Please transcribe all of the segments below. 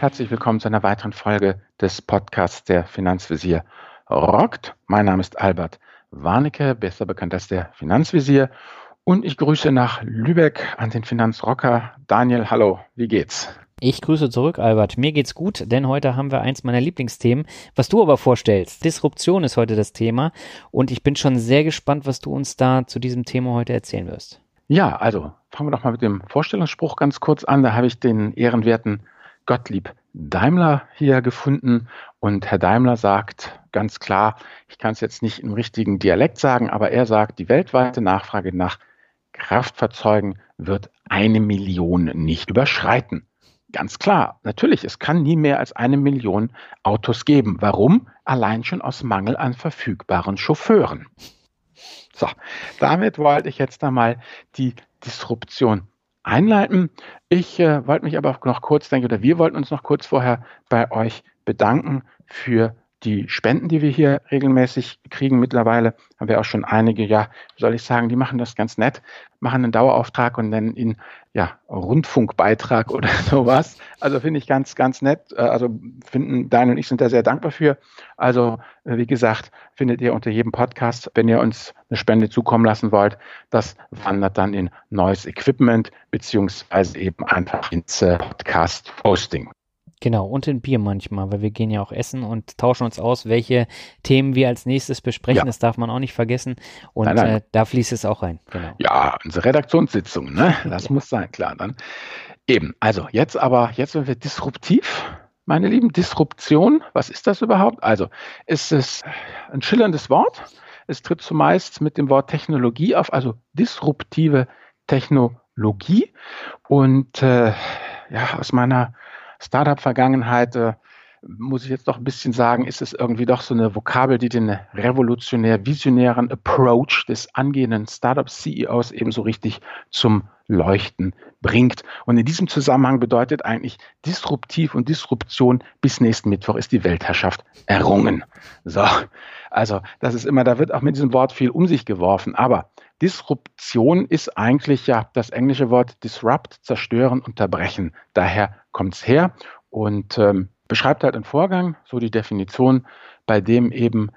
Herzlich willkommen zu einer weiteren Folge des Podcasts der Finanzvisier rockt. Mein Name ist Albert Warnecke, besser bekannt als der Finanzvisier. Und ich grüße nach Lübeck an den Finanzrocker Daniel. Hallo, wie geht's? Ich grüße zurück, Albert. Mir geht's gut, denn heute haben wir eins meiner Lieblingsthemen, was du aber vorstellst. Disruption ist heute das Thema und ich bin schon sehr gespannt, was du uns da zu diesem Thema heute erzählen wirst. Ja, also fangen wir doch mal mit dem Vorstellungsspruch ganz kurz an. Da habe ich den ehrenwerten Gottlieb Daimler hier gefunden und Herr Daimler sagt ganz klar, ich kann es jetzt nicht im richtigen Dialekt sagen, aber er sagt, die weltweite Nachfrage nach Kraftfahrzeugen wird eine Million nicht überschreiten. Ganz klar, natürlich, es kann nie mehr als eine Million Autos geben. Warum? Allein schon aus Mangel an verfügbaren Chauffeuren. So, damit wollte ich jetzt einmal die Disruption einleiten. Ich äh, wollte mich aber noch kurz, denke, oder wir wollten uns noch kurz vorher bei euch bedanken für die Spenden, die wir hier regelmäßig kriegen, mittlerweile haben wir auch schon einige, ja, soll ich sagen, die machen das ganz nett, machen einen Dauerauftrag und nennen ihn, ja, Rundfunkbeitrag oder sowas. Also finde ich ganz, ganz nett. Äh, also finden, Daniel und ich sind da sehr dankbar für. Also, äh, wie gesagt, findet ihr unter jedem Podcast, wenn ihr uns eine Spende zukommen lassen wollt, das wandert dann in neues Equipment, beziehungsweise eben einfach ins äh, Podcast-Hosting. Genau, und in Bier manchmal, weil wir gehen ja auch essen und tauschen uns aus, welche Themen wir als nächstes besprechen. Ja. Das darf man auch nicht vergessen. Und nein, nein. Äh, da fließt es auch rein. Genau. Ja, unsere Redaktionssitzung, ne? Das ja. muss sein, klar. Dann eben. Also jetzt aber, jetzt sind wir disruptiv. Meine Lieben, Disruption, was ist das überhaupt? Also, ist es ein schillerndes Wort. Es tritt zumeist mit dem Wort Technologie auf, also disruptive Technologie. Und äh, ja, aus meiner Startup-Vergangenheit, äh, muss ich jetzt doch ein bisschen sagen, ist es irgendwie doch so eine Vokabel, die den revolutionär visionären Approach des angehenden Startup-CEOs ebenso richtig zum Leuchten bringt. Und in diesem Zusammenhang bedeutet eigentlich disruptiv und Disruption bis nächsten Mittwoch ist die Weltherrschaft errungen. So. Also, das ist immer, da wird auch mit diesem Wort viel um sich geworfen. Aber Disruption ist eigentlich ja das englische Wort disrupt, zerstören, unterbrechen. Daher kommt es her und ähm, beschreibt halt einen Vorgang, so die Definition, bei dem eben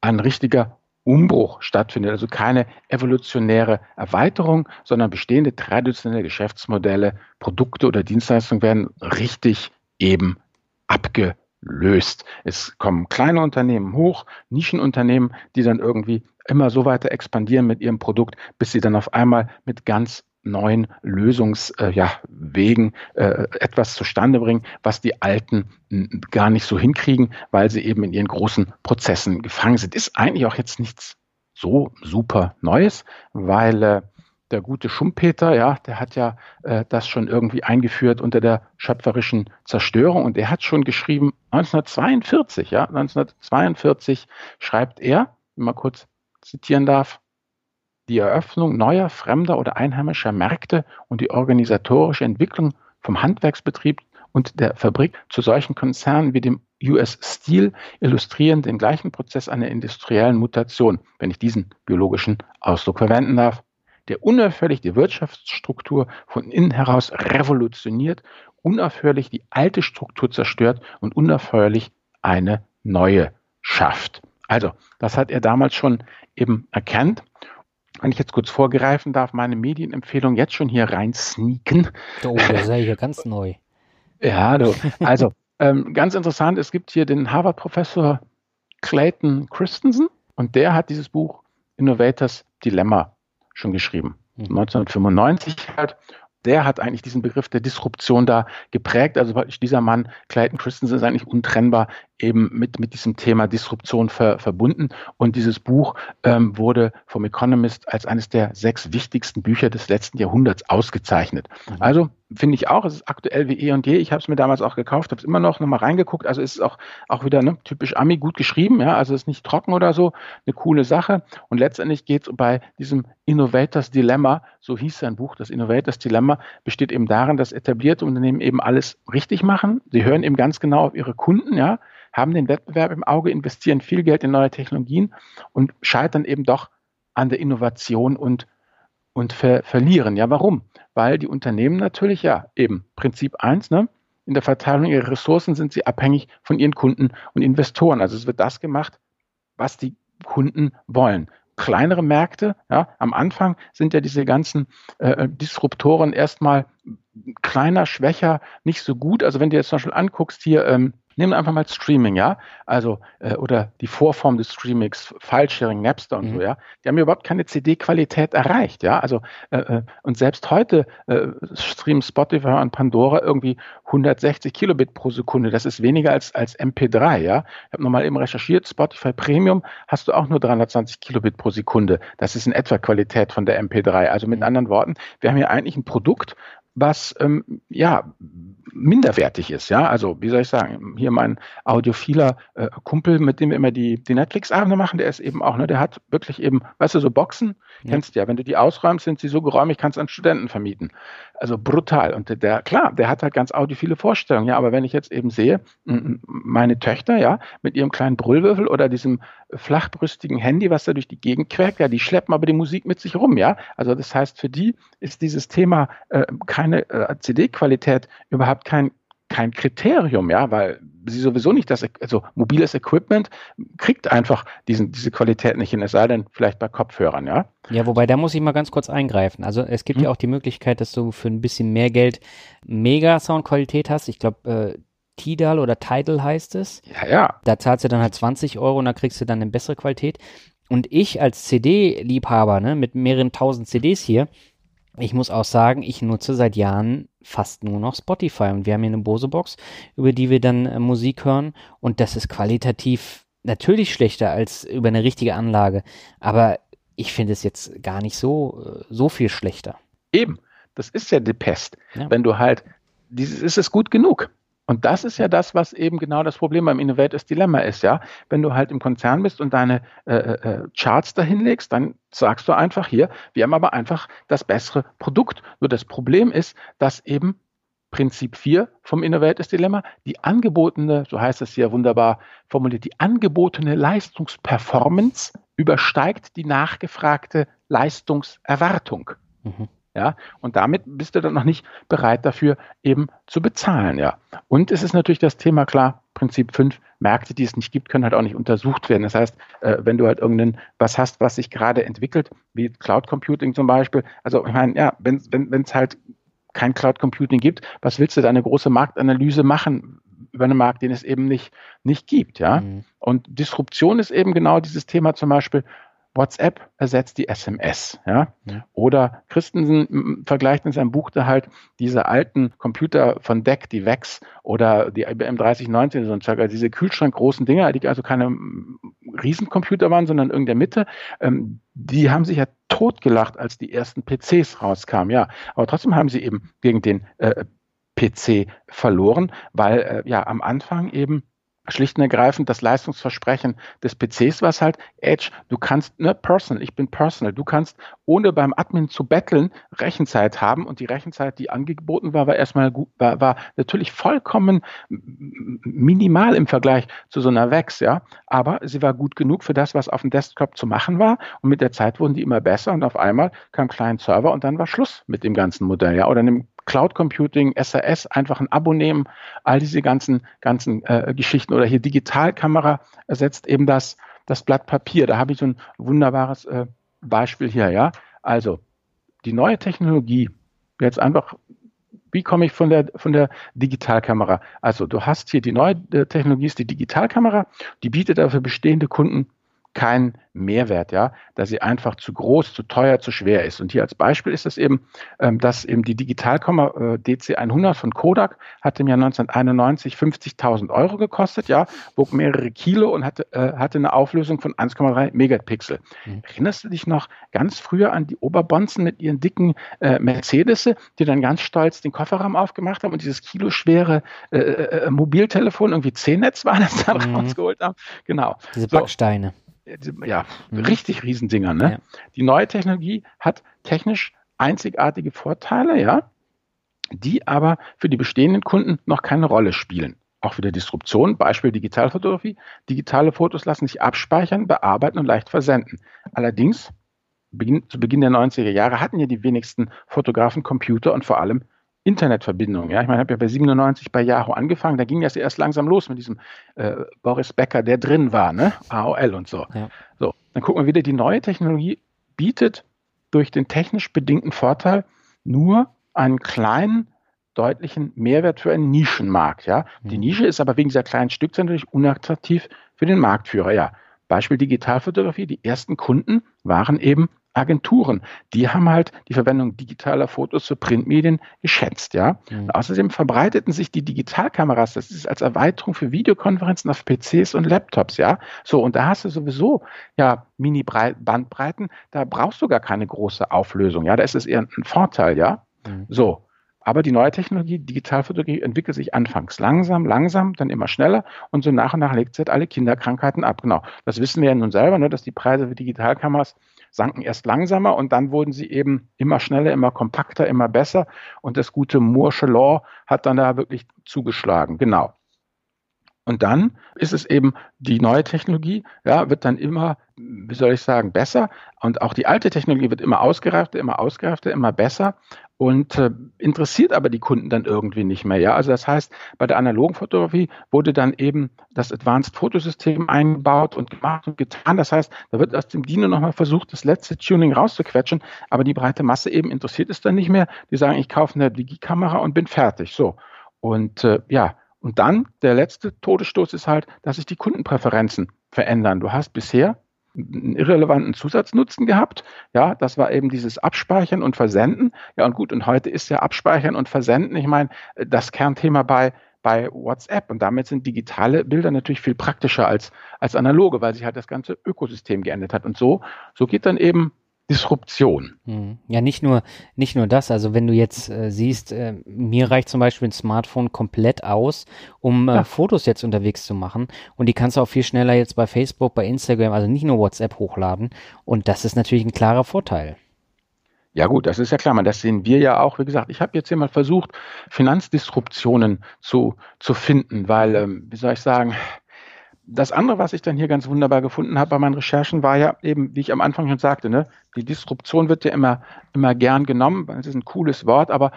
ein richtiger Umbruch stattfindet. Also keine evolutionäre Erweiterung, sondern bestehende traditionelle Geschäftsmodelle, Produkte oder Dienstleistungen werden richtig eben abgelöst. Es kommen kleine Unternehmen hoch, Nischenunternehmen, die dann irgendwie immer so weiter expandieren mit ihrem Produkt, bis sie dann auf einmal mit ganz neuen Lösungswegen äh, ja, äh, etwas zustande bringen, was die Alten gar nicht so hinkriegen, weil sie eben in ihren großen Prozessen gefangen sind. Ist eigentlich auch jetzt nichts so super Neues, weil äh, der gute Schumpeter, ja, der hat ja äh, das schon irgendwie eingeführt unter der schöpferischen Zerstörung und er hat schon geschrieben, 1942, ja, 1942 schreibt er, mal kurz zitieren darf, die Eröffnung neuer, fremder oder einheimischer Märkte und die organisatorische Entwicklung vom Handwerksbetrieb und der Fabrik zu solchen Konzernen wie dem US Steel illustrieren den gleichen Prozess einer industriellen Mutation, wenn ich diesen biologischen Ausdruck verwenden darf, der unaufhörlich die Wirtschaftsstruktur von innen heraus revolutioniert, unaufhörlich die alte Struktur zerstört und unaufhörlich eine neue schafft. Also, das hat er damals schon eben erkannt wenn ich jetzt kurz vorgreifen darf, meine Medienempfehlung jetzt schon hier rein sneaken. Oh, das sei hier ganz neu. Ja, du. Also, ähm, ganz interessant, es gibt hier den Harvard-Professor Clayton Christensen und der hat dieses Buch Innovators Dilemma schon geschrieben. Mhm. 1995 halt der hat eigentlich diesen Begriff der Disruption da geprägt. Also dieser Mann, Clayton Christensen, ist eigentlich untrennbar eben mit, mit diesem Thema Disruption ver, verbunden. Und dieses Buch ähm, wurde vom Economist als eines der sechs wichtigsten Bücher des letzten Jahrhunderts ausgezeichnet. Mhm. Also finde ich auch, es ist aktuell wie eh und je. Ich habe es mir damals auch gekauft, habe es immer noch nochmal reingeguckt. Also es ist auch, auch wieder ne, typisch Ami gut geschrieben, ja, also es ist nicht trocken oder so, eine coole Sache. Und letztendlich geht es bei diesem Innovators Dilemma, so hieß sein Buch, das Innovators Dilemma, besteht eben darin, dass etablierte Unternehmen eben alles richtig machen. Sie hören eben ganz genau auf ihre Kunden, ja, haben den Wettbewerb im Auge, investieren viel Geld in neue Technologien und scheitern eben doch an der Innovation und, und ver verlieren. Ja, warum? Weil die Unternehmen natürlich, ja, eben Prinzip eins, ne, in der Verteilung ihrer Ressourcen sind sie abhängig von ihren Kunden und Investoren. Also es wird das gemacht, was die Kunden wollen kleinere Märkte. Ja, am Anfang sind ja diese ganzen äh, Disruptoren erstmal kleiner, schwächer, nicht so gut. Also wenn du jetzt zum Beispiel anguckst hier, ähm, Nehmen wir einfach mal Streaming, ja, also äh, oder die Vorform des Streamings, File-Sharing, Napster und mhm. so, ja, die haben überhaupt keine CD-Qualität erreicht, ja, also äh, äh, und selbst heute äh, streamen Spotify und Pandora irgendwie 160 Kilobit pro Sekunde, das ist weniger als als MP3, ja. Ich habe nochmal eben recherchiert, Spotify Premium hast du auch nur 320 Kilobit pro Sekunde, das ist in etwa Qualität von der MP3. Also mit mhm. anderen Worten, wir haben hier eigentlich ein Produkt, was ähm, ja minderwertig ist. Ja, also wie soll ich sagen, hier mein audiophiler äh, Kumpel, mit dem wir immer die, die Netflix-Abende machen, der ist eben auch, ne, der hat wirklich eben, weißt du, so Boxen, ja. kennst du ja, wenn du die ausräumst, sind sie so geräumig, kannst du an Studenten vermieten. Also brutal. Und der, klar, der hat halt ganz audiophile Vorstellungen, ja, aber wenn ich jetzt eben sehe, meine Töchter, ja, mit ihrem kleinen Brüllwürfel oder diesem flachbrüstigen Handy, was da durch die Gegend quäkt, ja, die schleppen aber die Musik mit sich rum, ja. Also das heißt, für die ist dieses Thema äh, keine äh, CD-Qualität überhaupt kein kein Kriterium, ja, weil sie sowieso nicht das, also mobiles Equipment kriegt einfach diesen, diese Qualität nicht hin, es sei denn vielleicht bei Kopfhörern, ja. Ja, wobei da muss ich mal ganz kurz eingreifen. Also es gibt hm. ja auch die Möglichkeit, dass du für ein bisschen mehr Geld mega Soundqualität hast. Ich glaube, äh, Tidal oder Tidal heißt es. Ja, ja. Da zahlst du dann halt 20 Euro und da kriegst du dann eine bessere Qualität. Und ich als CD-Liebhaber, ne, mit mehreren tausend CDs hier, ich muss auch sagen, ich nutze seit Jahren fast nur noch Spotify und wir haben hier eine Bose-Box, über die wir dann äh, Musik hören und das ist qualitativ natürlich schlechter als über eine richtige Anlage, aber ich finde es jetzt gar nicht so, äh, so viel schlechter. Eben, das ist ja die Pest. Ja. Wenn du halt, dieses ist es gut genug. Und das ist ja das, was eben genau das Problem beim Innovators Dilemma ist, ja. Wenn du halt im Konzern bist und deine äh, äh, äh, Charts dahinlegst, dann sagst du einfach hier, wir haben aber einfach das bessere Produkt. Nur das Problem ist, dass eben Prinzip 4 vom Innovators Dilemma, die angebotene, so heißt es hier wunderbar formuliert, die angebotene Leistungsperformance übersteigt die nachgefragte Leistungserwartung. Mhm. Ja, und damit bist du dann noch nicht bereit dafür eben zu bezahlen, ja. Und es ist natürlich das Thema klar, Prinzip 5, Märkte, die es nicht gibt, können halt auch nicht untersucht werden. Das heißt, äh, wenn du halt irgendein was hast, was sich gerade entwickelt, wie Cloud Computing zum Beispiel, also ich meine, ja, wenn es wenn, halt kein Cloud Computing gibt, was willst du da eine große Marktanalyse machen über einen Markt, den es eben nicht, nicht gibt, ja? Mhm. Und Disruption ist eben genau dieses Thema zum Beispiel, WhatsApp ersetzt die SMS. Ja? ja. Oder Christensen vergleicht in seinem Buch da halt diese alten Computer von DEC, die VEX oder die IBM 3019, so ein Zeug, also diese kühlschrankgroßen Dinger, die also keine Riesencomputer waren, sondern in der Mitte, ähm, die haben sich ja totgelacht, als die ersten PCs rauskamen. Ja, aber trotzdem haben sie eben gegen den äh, PC verloren, weil äh, ja am Anfang eben schlicht und ergreifend das Leistungsversprechen des PCs, was halt Edge, du kannst, ne, personal, ich bin personal, du kannst ohne beim Admin zu betteln Rechenzeit haben und die Rechenzeit, die angeboten war, war erstmal gut, war, war natürlich vollkommen minimal im Vergleich zu so einer VEX, ja, aber sie war gut genug für das, was auf dem Desktop zu machen war. Und mit der Zeit wurden die immer besser und auf einmal kam Client Server und dann war Schluss mit dem ganzen Modell, ja, oder einem Cloud Computing, SAS, einfach ein Abo nehmen, all diese ganzen, ganzen äh, Geschichten oder hier Digitalkamera ersetzt eben das, das Blatt Papier. Da habe ich so ein wunderbares äh, Beispiel hier, ja. Also, die neue Technologie, jetzt einfach, wie komme ich von der, von der Digitalkamera? Also, du hast hier die neue äh, Technologie, ist die Digitalkamera, die bietet aber für bestehende Kunden keinen Mehrwert, ja, da sie einfach zu groß, zu teuer, zu schwer ist. Und hier als Beispiel ist es eben, ähm, dass eben die Digitalkamera äh, DC100 von Kodak hatte im Jahr 1991 50.000 Euro gekostet, ja, wog mehrere Kilo und hatte, äh, hatte eine Auflösung von 1,3 Megapixel. Mhm. Erinnerst du dich noch ganz früher an die Oberbonzen mit ihren dicken äh, Mercedes, die dann ganz stolz den Kofferraum aufgemacht haben und dieses kiloschwere äh, äh, äh Mobiltelefon, irgendwie C-Netz war das dann mhm. rausgeholt haben? Genau. Diese Backsteine. So ja, mhm. richtig Riesendinger. Ne? Ja. Die neue Technologie hat technisch einzigartige Vorteile, ja, die aber für die bestehenden Kunden noch keine Rolle spielen. Auch wieder Disruption, Beispiel Digitalfotografie. Digitale Fotos lassen sich abspeichern, bearbeiten und leicht versenden. Allerdings, beginn, zu Beginn der 90er Jahre hatten ja die wenigsten Fotografen Computer und vor allem Internetverbindung. Ja, ich meine, ich habe ja bei 97 bei Yahoo angefangen, da ging das erst langsam los mit diesem äh, Boris Becker, der drin war, ne? AOL und so. Ja. So, dann gucken wir wieder, die neue Technologie bietet durch den technisch bedingten Vorteil nur einen kleinen, deutlichen Mehrwert für einen Nischenmarkt. Ja? Die mhm. Nische ist aber wegen dieser kleinen Stückzahl natürlich unattraktiv für den Marktführer. Ja, Beispiel Digitalfotografie. Die ersten Kunden waren eben Agenturen, die haben halt die Verwendung digitaler Fotos für Printmedien geschätzt, ja. Mhm. außerdem verbreiteten sich die Digitalkameras, das ist als Erweiterung für Videokonferenzen auf PCs und Laptops, ja. So, und da hast du sowieso ja Mini-Bandbreiten, da brauchst du gar keine große Auflösung, ja. Da ist es eher ein Vorteil, ja. Mhm. So. Aber die neue Technologie, Digitalfotografie, entwickelt sich anfangs langsam, langsam, dann immer schneller und so nach und nach legt sie halt alle Kinderkrankheiten ab. Genau. Das wissen wir ja nun selber, ne, dass die Preise für Digitalkameras sanken erst langsamer und dann wurden sie eben immer schneller, immer kompakter, immer besser. Und das gute Moore'sche Law hat dann da wirklich zugeschlagen. Genau. Und dann ist es eben die neue Technologie, ja, wird dann immer, wie soll ich sagen, besser. Und auch die alte Technologie wird immer ausgereifter, immer ausgereifter, immer besser und äh, interessiert aber die Kunden dann irgendwie nicht mehr. Ja, also das heißt, bei der analogen Fotografie wurde dann eben das Advanced Fotosystem eingebaut und gemacht und getan. Das heißt, da wird aus dem Dino nochmal versucht, das letzte Tuning rauszuquetschen, aber die breite Masse eben interessiert es dann nicht mehr. Die sagen, ich kaufe eine Digi-Kamera und bin fertig. So. Und äh, ja, und dann der letzte Todesstoß ist halt, dass sich die Kundenpräferenzen verändern. Du hast bisher einen irrelevanten Zusatznutzen gehabt. Ja, das war eben dieses Abspeichern und Versenden. Ja, und gut, und heute ist ja Abspeichern und Versenden, ich meine, das Kernthema bei, bei WhatsApp. Und damit sind digitale Bilder natürlich viel praktischer als, als analoge, weil sich halt das ganze Ökosystem geändert hat. Und so, so geht dann eben Disruption. Hm. Ja, nicht nur, nicht nur das. Also wenn du jetzt äh, siehst, äh, mir reicht zum Beispiel ein Smartphone komplett aus, um äh, ja. Fotos jetzt unterwegs zu machen. Und die kannst du auch viel schneller jetzt bei Facebook, bei Instagram, also nicht nur WhatsApp hochladen. Und das ist natürlich ein klarer Vorteil. Ja gut, das ist ja klar, man, das sehen wir ja auch. Wie gesagt, ich habe jetzt hier mal versucht, Finanzdisruptionen zu, zu finden, weil, ähm, wie soll ich sagen, das andere, was ich dann hier ganz wunderbar gefunden habe bei meinen Recherchen, war ja eben, wie ich am Anfang schon sagte, ne, die Disruption wird ja immer, immer gern genommen, weil es ist ein cooles Wort, aber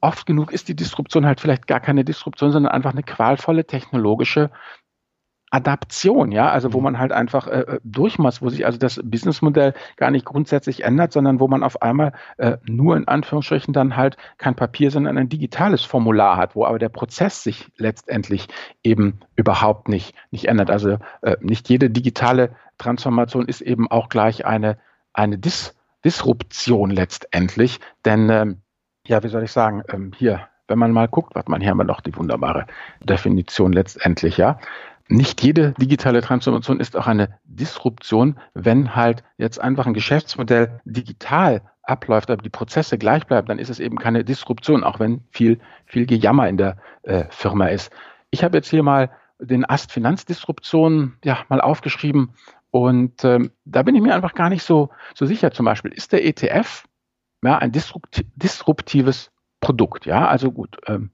oft genug ist die Disruption halt vielleicht gar keine Disruption, sondern einfach eine qualvolle technologische Adaption, ja, also wo mhm. man halt einfach äh, äh, durchmacht, wo sich also das Businessmodell gar nicht grundsätzlich ändert, sondern wo man auf einmal äh, nur in Anführungsstrichen dann halt kein Papier, sondern ein digitales Formular hat, wo aber der Prozess sich letztendlich eben überhaupt nicht, nicht ändert. Also äh, nicht jede digitale Transformation ist eben auch gleich eine, eine Dis Disruption letztendlich, denn ähm, ja, wie soll ich sagen, ähm, hier, wenn man mal guckt, was man hier haben wir noch die wunderbare Definition letztendlich, ja nicht jede digitale Transformation ist auch eine Disruption, wenn halt jetzt einfach ein Geschäftsmodell digital abläuft, aber die Prozesse gleich bleiben, dann ist es eben keine Disruption, auch wenn viel, viel Gejammer in der äh, Firma ist. Ich habe jetzt hier mal den Ast Finanzdisruption ja mal aufgeschrieben und ähm, da bin ich mir einfach gar nicht so, so sicher. Zum Beispiel ist der ETF ja ein disruptives Produkt, ja, also gut. Ähm,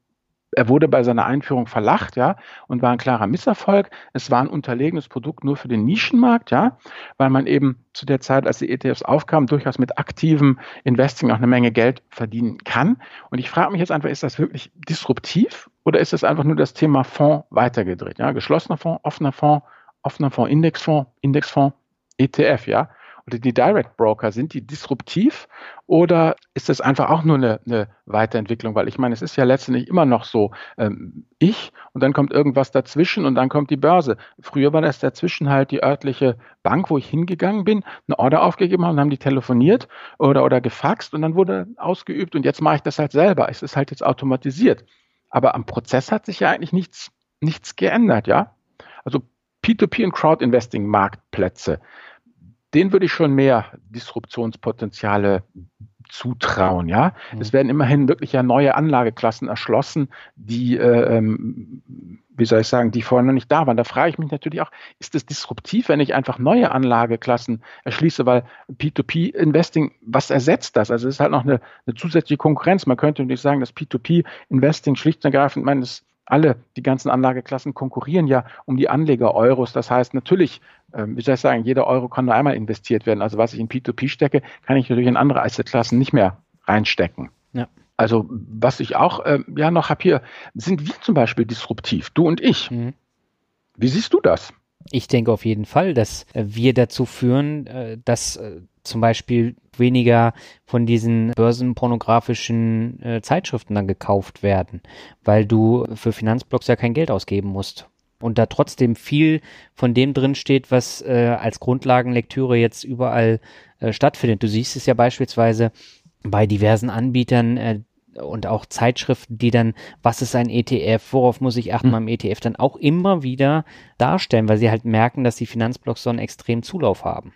er wurde bei seiner Einführung verlacht, ja, und war ein klarer Misserfolg. Es war ein unterlegenes Produkt nur für den Nischenmarkt, ja, weil man eben zu der Zeit, als die ETFs aufkamen, durchaus mit aktivem Investing auch eine Menge Geld verdienen kann. Und ich frage mich jetzt einfach, ist das wirklich disruptiv oder ist das einfach nur das Thema Fonds weitergedreht? Ja, geschlossener Fonds, offener Fonds, offener Fonds, Indexfonds, Indexfonds, ETF, ja oder die Direct Broker, sind die disruptiv oder ist das einfach auch nur eine, eine Weiterentwicklung? Weil ich meine, es ist ja letztendlich immer noch so, ähm, ich und dann kommt irgendwas dazwischen und dann kommt die Börse. Früher war das dazwischen halt die örtliche Bank, wo ich hingegangen bin, eine Order aufgegeben habe und haben die telefoniert oder, oder gefaxt und dann wurde ausgeübt und jetzt mache ich das halt selber. Es ist halt jetzt automatisiert. Aber am Prozess hat sich ja eigentlich nichts, nichts geändert, ja? Also P2P und Crowd Investing Marktplätze denen würde ich schon mehr Disruptionspotenziale zutrauen, ja. Mhm. Es werden immerhin wirklich ja neue Anlageklassen erschlossen, die, äh, ähm, wie soll ich sagen, die vorher noch nicht da waren. Da frage ich mich natürlich auch, ist es disruptiv, wenn ich einfach neue Anlageklassen erschließe, weil P2P-Investing, was ersetzt das? Also es ist halt noch eine, eine zusätzliche Konkurrenz. Man könnte nicht sagen, dass P2P-Investing schlicht und ergreifend, ich meine, das alle, die ganzen Anlageklassen konkurrieren ja um die Anleger-Euros. Das heißt, natürlich, äh, wie soll ich sagen, jeder Euro kann nur einmal investiert werden. Also was ich in P2P stecke, kann ich natürlich in andere Assetklassen nicht mehr reinstecken. Ja. Also was ich auch äh, ja noch habe hier, sind wir zum Beispiel disruptiv, du und ich. Mhm. Wie siehst du das? Ich denke auf jeden Fall, dass äh, wir dazu führen, äh, dass äh, zum Beispiel weniger von diesen börsenpornografischen Zeitschriften dann gekauft werden, weil du für Finanzblocks ja kein Geld ausgeben musst und da trotzdem viel von dem drin steht, was als Grundlagenlektüre jetzt überall stattfindet. Du siehst es ja beispielsweise bei diversen Anbietern und auch Zeitschriften, die dann, was ist ein ETF, worauf muss ich achten mhm. beim ETF, dann auch immer wieder darstellen, weil sie halt merken, dass die Finanzblocks so einen extremen Zulauf haben.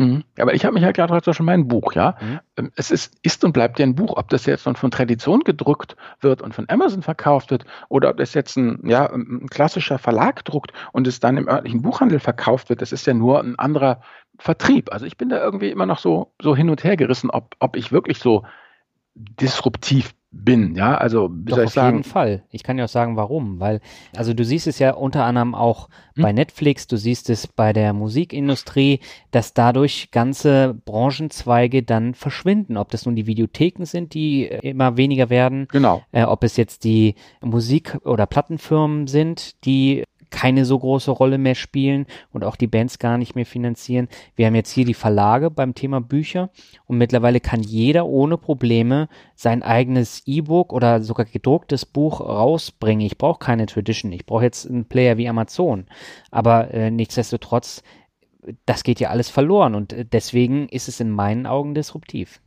Mhm. Aber ich habe mich ja gerade heute schon mein Buch, ja. Mhm. Ähm, es ist, ist und bleibt ja ein Buch, ob das jetzt von Tradition gedruckt wird und von Amazon verkauft wird oder ob das jetzt ein, ja, ein klassischer Verlag druckt und es dann im örtlichen Buchhandel verkauft wird, das ist ja nur ein anderer Vertrieb. Also ich bin da irgendwie immer noch so, so hin und her gerissen, ob, ob ich wirklich so disruptiv bin, ja, also Doch, soll ich auf sagen? Jeden Fall. Ich kann ja auch sagen, warum, weil, also du siehst es ja unter anderem auch hm? bei Netflix, du siehst es bei der Musikindustrie, dass dadurch ganze Branchenzweige dann verschwinden, ob das nun die Videotheken sind, die immer weniger werden, genau. Äh, ob es jetzt die Musik- oder Plattenfirmen sind, die keine so große Rolle mehr spielen und auch die Bands gar nicht mehr finanzieren. Wir haben jetzt hier die Verlage beim Thema Bücher und mittlerweile kann jeder ohne Probleme sein eigenes E-Book oder sogar gedrucktes Buch rausbringen. Ich brauche keine Tradition, ich brauche jetzt einen Player wie Amazon, aber äh, nichtsdestotrotz, das geht ja alles verloren und äh, deswegen ist es in meinen Augen disruptiv.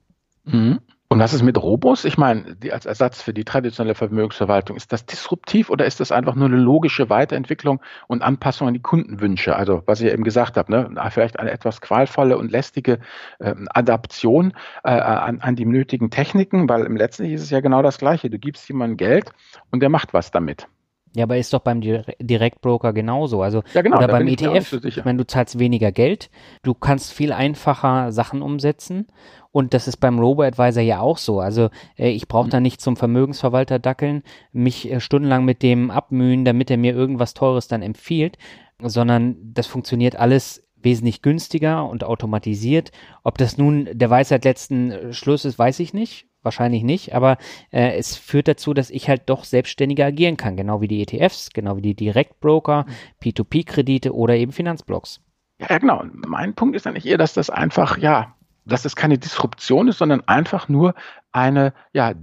Mhm. Und was ist mit Robos? Ich meine, die als Ersatz für die traditionelle Vermögensverwaltung, ist das disruptiv oder ist das einfach nur eine logische Weiterentwicklung und Anpassung an die Kundenwünsche? Also, was ich eben gesagt habe, ne? vielleicht eine etwas qualvolle und lästige äh, Adaption äh, an, an die nötigen Techniken, weil im letztlich ist es ja genau das Gleiche. Du gibst jemandem Geld und der macht was damit. Ja, aber ist doch beim Direktbroker genauso. Also ja, genau, oder beim ETF, ich, e ich meine, du zahlst weniger Geld, du kannst viel einfacher Sachen umsetzen und das ist beim Robo-Advisor ja auch so. Also äh, ich brauche mhm. da nicht zum Vermögensverwalter dackeln, mich äh, stundenlang mit dem abmühen, damit er mir irgendwas Teures dann empfiehlt, sondern das funktioniert alles wesentlich günstiger und automatisiert. Ob das nun der Weisheit letzten äh, Schluss ist, weiß ich nicht. Wahrscheinlich nicht, aber äh, es führt dazu, dass ich halt doch selbstständiger agieren kann, genau wie die ETFs, genau wie die Direktbroker, mhm. P2P-Kredite oder eben Finanzblocks. Ja, genau. Mein Punkt ist eigentlich eher, dass das einfach, ja, dass es keine Disruption ist, sondern einfach nur eine, ja,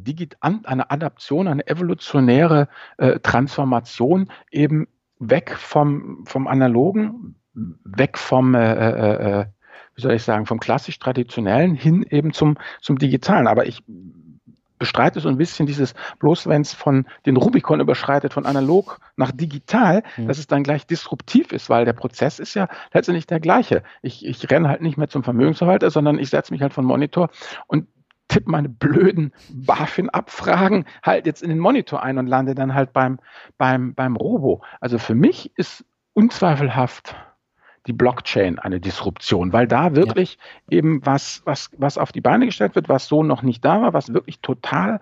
eine Adaption, eine evolutionäre äh, Transformation eben weg vom, vom Analogen, weg vom, äh, äh, äh wie soll ich sagen, vom klassisch traditionellen hin eben zum, zum digitalen. Aber ich bestreite so ein bisschen dieses, bloß wenn es von den Rubikon überschreitet, von analog nach digital, mhm. dass es dann gleich disruptiv ist, weil der Prozess ist ja letztendlich der gleiche. Ich, ich renne halt nicht mehr zum Vermögensverwalter, sondern ich setze mich halt von Monitor und tippe meine blöden BaFin-Abfragen halt jetzt in den Monitor ein und lande dann halt beim, beim, beim Robo. Also für mich ist unzweifelhaft die Blockchain eine Disruption, weil da wirklich ja. eben was, was, was auf die Beine gestellt wird, was so noch nicht da war, was wirklich total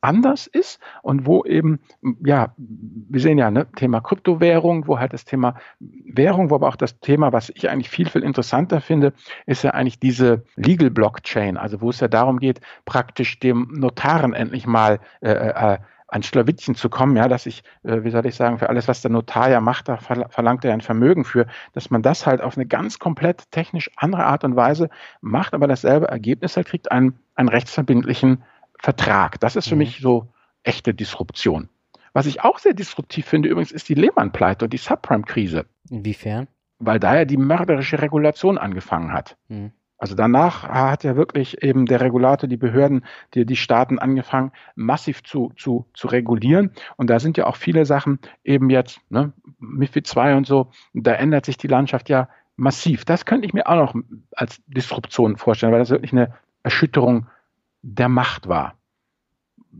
anders ist und wo eben, ja, wir sehen ja, ne, Thema Kryptowährung, wo halt das Thema Währung, wo aber auch das Thema, was ich eigentlich viel, viel interessanter finde, ist ja eigentlich diese Legal Blockchain, also wo es ja darum geht, praktisch dem Notaren endlich mal äh, äh, an Schlawittchen zu kommen, ja, dass ich, äh, wie soll ich sagen, für alles, was der Notar ja macht, da verlangt er ein Vermögen für, dass man das halt auf eine ganz komplett technisch andere Art und Weise macht, aber dasselbe Ergebnis halt kriegt, einen, einen rechtsverbindlichen Vertrag. Das ist für mhm. mich so echte Disruption. Was ich auch sehr disruptiv finde übrigens, ist die Lehman-Pleite und die Subprime-Krise. Inwiefern? Weil da ja die mörderische Regulation angefangen hat. Mhm. Also danach hat ja wirklich eben der Regulator, die Behörden, die, die Staaten angefangen, massiv zu, zu, zu regulieren. Und da sind ja auch viele Sachen eben jetzt, ne, MIFID 2 und so, da ändert sich die Landschaft ja massiv. Das könnte ich mir auch noch als Disruption vorstellen, weil das wirklich eine Erschütterung der Macht war.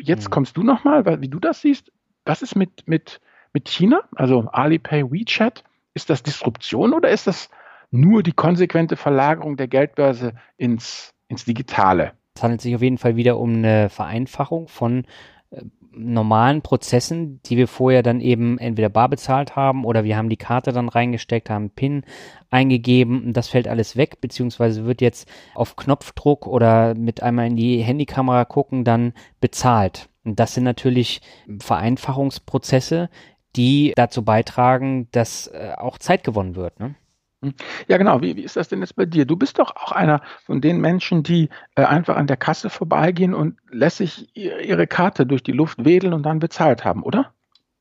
Jetzt mhm. kommst du nochmal, wie du das siehst. Was ist mit, mit, mit China? Also Alipay, WeChat? Ist das Disruption oder ist das nur die konsequente Verlagerung der Geldbörse ins, ins Digitale. Es handelt sich auf jeden Fall wieder um eine Vereinfachung von äh, normalen Prozessen, die wir vorher dann eben entweder bar bezahlt haben oder wir haben die Karte dann reingesteckt, haben PIN eingegeben, das fällt alles weg, beziehungsweise wird jetzt auf Knopfdruck oder mit einmal in die Handykamera gucken dann bezahlt. Und das sind natürlich Vereinfachungsprozesse, die dazu beitragen, dass äh, auch Zeit gewonnen wird. Ne? Hm. Ja, genau. Wie, wie ist das denn jetzt bei dir? Du bist doch auch einer von den Menschen, die äh, einfach an der Kasse vorbeigehen und lässig ihre Karte durch die Luft wedeln und dann bezahlt haben, oder?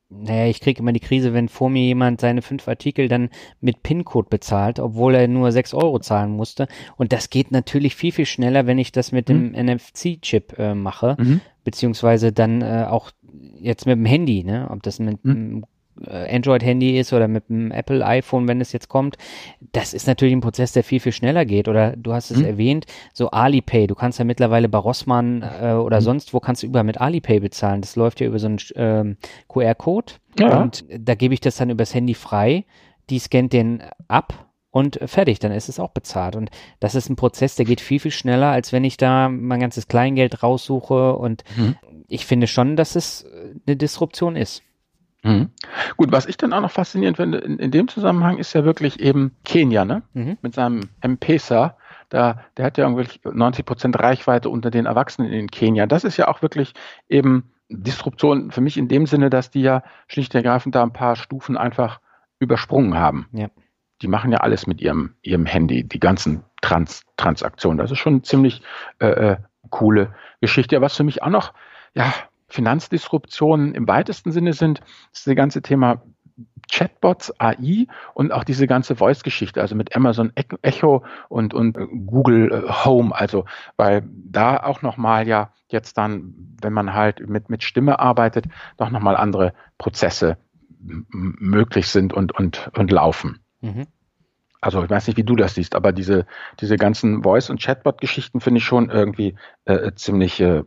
Naja, ich kriege immer die Krise, wenn vor mir jemand seine fünf Artikel dann mit PIN-Code bezahlt, obwohl er nur sechs Euro zahlen musste. Und das geht natürlich viel, viel schneller, wenn ich das mit mhm. dem NFC-Chip äh, mache, mhm. beziehungsweise dann äh, auch jetzt mit dem Handy, ne? Ob das mit mhm. Äh, Android-Handy ist oder mit einem Apple iPhone, wenn es jetzt kommt, das ist natürlich ein Prozess, der viel, viel schneller geht. Oder du hast es mhm. erwähnt, so Alipay, du kannst ja mittlerweile bei Rossmann äh, oder mhm. sonst wo kannst du überall mit Alipay bezahlen. Das läuft ja über so einen ähm, QR-Code ja. und da gebe ich das dann übers Handy frei. Die scannt den ab und fertig, dann ist es auch bezahlt. Und das ist ein Prozess, der geht viel, viel schneller, als wenn ich da mein ganzes Kleingeld raussuche. Und mhm. ich finde schon, dass es eine Disruption ist. Mhm. Gut, was ich dann auch noch faszinierend finde in, in dem Zusammenhang ist ja wirklich eben Kenia, ne? Mhm. Mit seinem M-Pesa. Da, der hat ja irgendwie 90 Prozent Reichweite unter den Erwachsenen in Kenia. Das ist ja auch wirklich eben Disruption für mich in dem Sinne, dass die ja schlicht und ergreifend da ein paar Stufen einfach übersprungen haben. Ja. Die machen ja alles mit ihrem, ihrem Handy, die ganzen Trans Transaktionen. Das ist schon eine ziemlich äh, äh coole Geschichte. Was für mich auch noch ja, Finanzdisruptionen im weitesten Sinne sind, ist das ganze Thema Chatbots, AI und auch diese ganze Voice-Geschichte, also mit Amazon Echo und, und Google äh, Home, also weil da auch nochmal ja jetzt dann, wenn man halt mit, mit Stimme arbeitet, doch nochmal andere Prozesse möglich sind und, und, und laufen. Mhm. Also ich weiß nicht, wie du das siehst, aber diese, diese ganzen Voice- und Chatbot-Geschichten finde ich schon irgendwie äh, ziemlich äh,